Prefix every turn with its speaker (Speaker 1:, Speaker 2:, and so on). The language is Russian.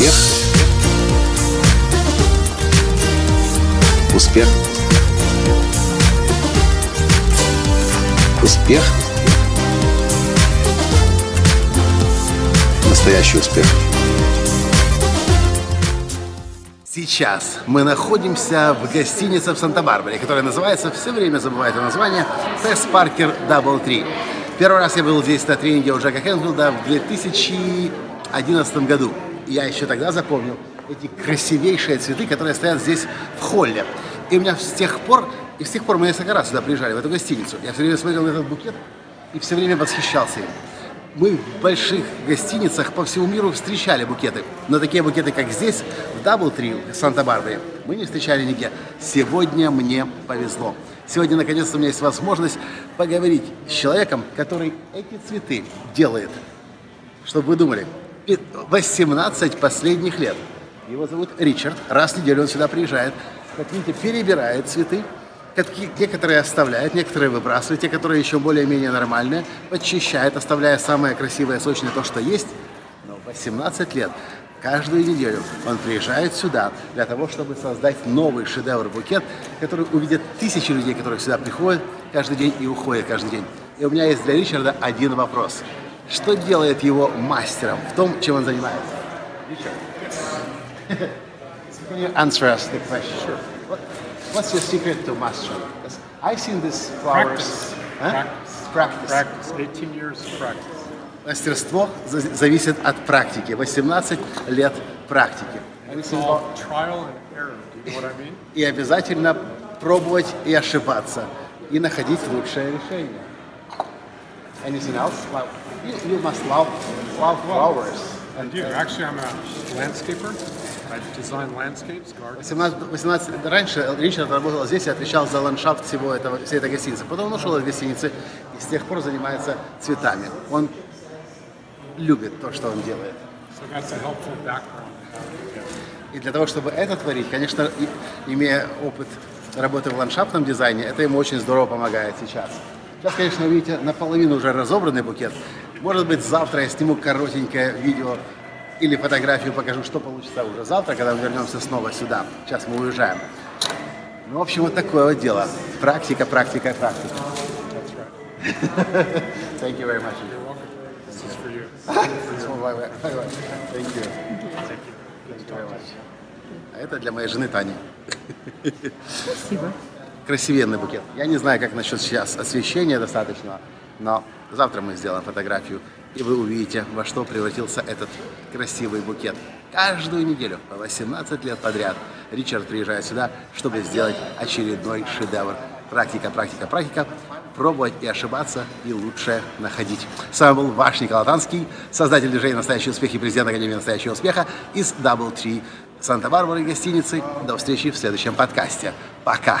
Speaker 1: Успех. Успех. Успех. Настоящий успех.
Speaker 2: Сейчас мы находимся в гостинице в Санта-Барбаре, которая называется, все время забываю это название, Fess Parker DoubleTree. Первый раз я был здесь на тренинге у Джека Кэнфилда в 2011 году. Я еще тогда запомнил эти красивейшие цветы, которые стоят здесь в холле. И у меня с тех пор, и с тех пор мы несколько раз сюда приезжали, в эту гостиницу. Я все время смотрел на этот букет и все время восхищался им. Мы в больших гостиницах по всему миру встречали букеты. Но такие букеты, как здесь, в Дабл Три, Санта-Барбаре, мы не встречали нигде. Сегодня мне повезло. Сегодня, наконец-то, у меня есть возможность поговорить с человеком, который эти цветы делает. Чтобы вы думали, 18 последних лет. Его зовут Ричард. Раз в неделю он сюда приезжает. Как видите, перебирает цветы. Некоторые оставляет, некоторые выбрасывает, те, которые еще более-менее нормальные, подчищает, оставляя самое красивое, сочное то, что есть. Но 18 лет каждую неделю он приезжает сюда для того, чтобы создать новый шедевр-букет, который увидят тысячи людей, которые сюда приходят каждый день и уходят каждый день. И у меня есть для Ричарда один вопрос. Что делает его мастером в том, чем он занимается? Can you answer us the question? Sure. What, what's your secret to mastering? I've seen these flowers.
Speaker 3: Practice.
Speaker 2: Huh?
Speaker 3: Practice.
Speaker 2: Practice.
Speaker 3: Practice. 18 years of practice.
Speaker 2: Мастерство за- зависит от практики. 18 лет практики.
Speaker 3: Trial and error. Do you know what I mean?
Speaker 2: И обязательно пробовать и ошибаться. И находить лучшее решение. Anything else? Well, you, you must love, love flowers.
Speaker 3: I do. Actually, I'm a landscaper. I design landscapes, gardens.
Speaker 2: 18, 18 раньше Ричард работал здесь и отвечал за ландшафт всего этого, всей этой гостиницы. Потом он ушел из гостиницы и с тех пор занимается цветами. Он любит то, что он делает.
Speaker 3: So that's a helpful background. to have.
Speaker 2: И для того, чтобы это творить, конечно, имея опыт работы в ландшафтном дизайне, это ему очень здорово помогает сейчас. Сейчас, конечно, видите наполовину уже разобранный букет. Может быть, завтра я сниму коротенькое видео или фотографию, покажу, что получится уже завтра, когда мы вернемся снова сюда. Сейчас мы уезжаем. Ну, в общем, вот такое вот дело. Практика, практика, практика.
Speaker 3: That's right.
Speaker 2: Thank you very much.
Speaker 3: You're welcome. This is for you.
Speaker 2: Bye bye. Bye bye. Thank you. Thank you very much. А это для моей жены Тани.
Speaker 4: Спасибо.
Speaker 2: Красивенный букет. Я не знаю, как насчет сейчас освещения достаточного, но завтра мы сделаем фотографию, и вы увидите, во что превратился этот красивый букет. Каждую неделю, по 18 лет подряд, Ричард приезжает сюда, чтобы сделать очередной шедевр. Практика, практика, практика. Пробовать и ошибаться, и лучшее находить. С вами был ваш Николай Танский, создатель движения «Настоящий успех» и президент Академии «Настоящего успеха» из Double Tree Санта-Барбары гостиницы. До встречи в следующем подкасте. Пока!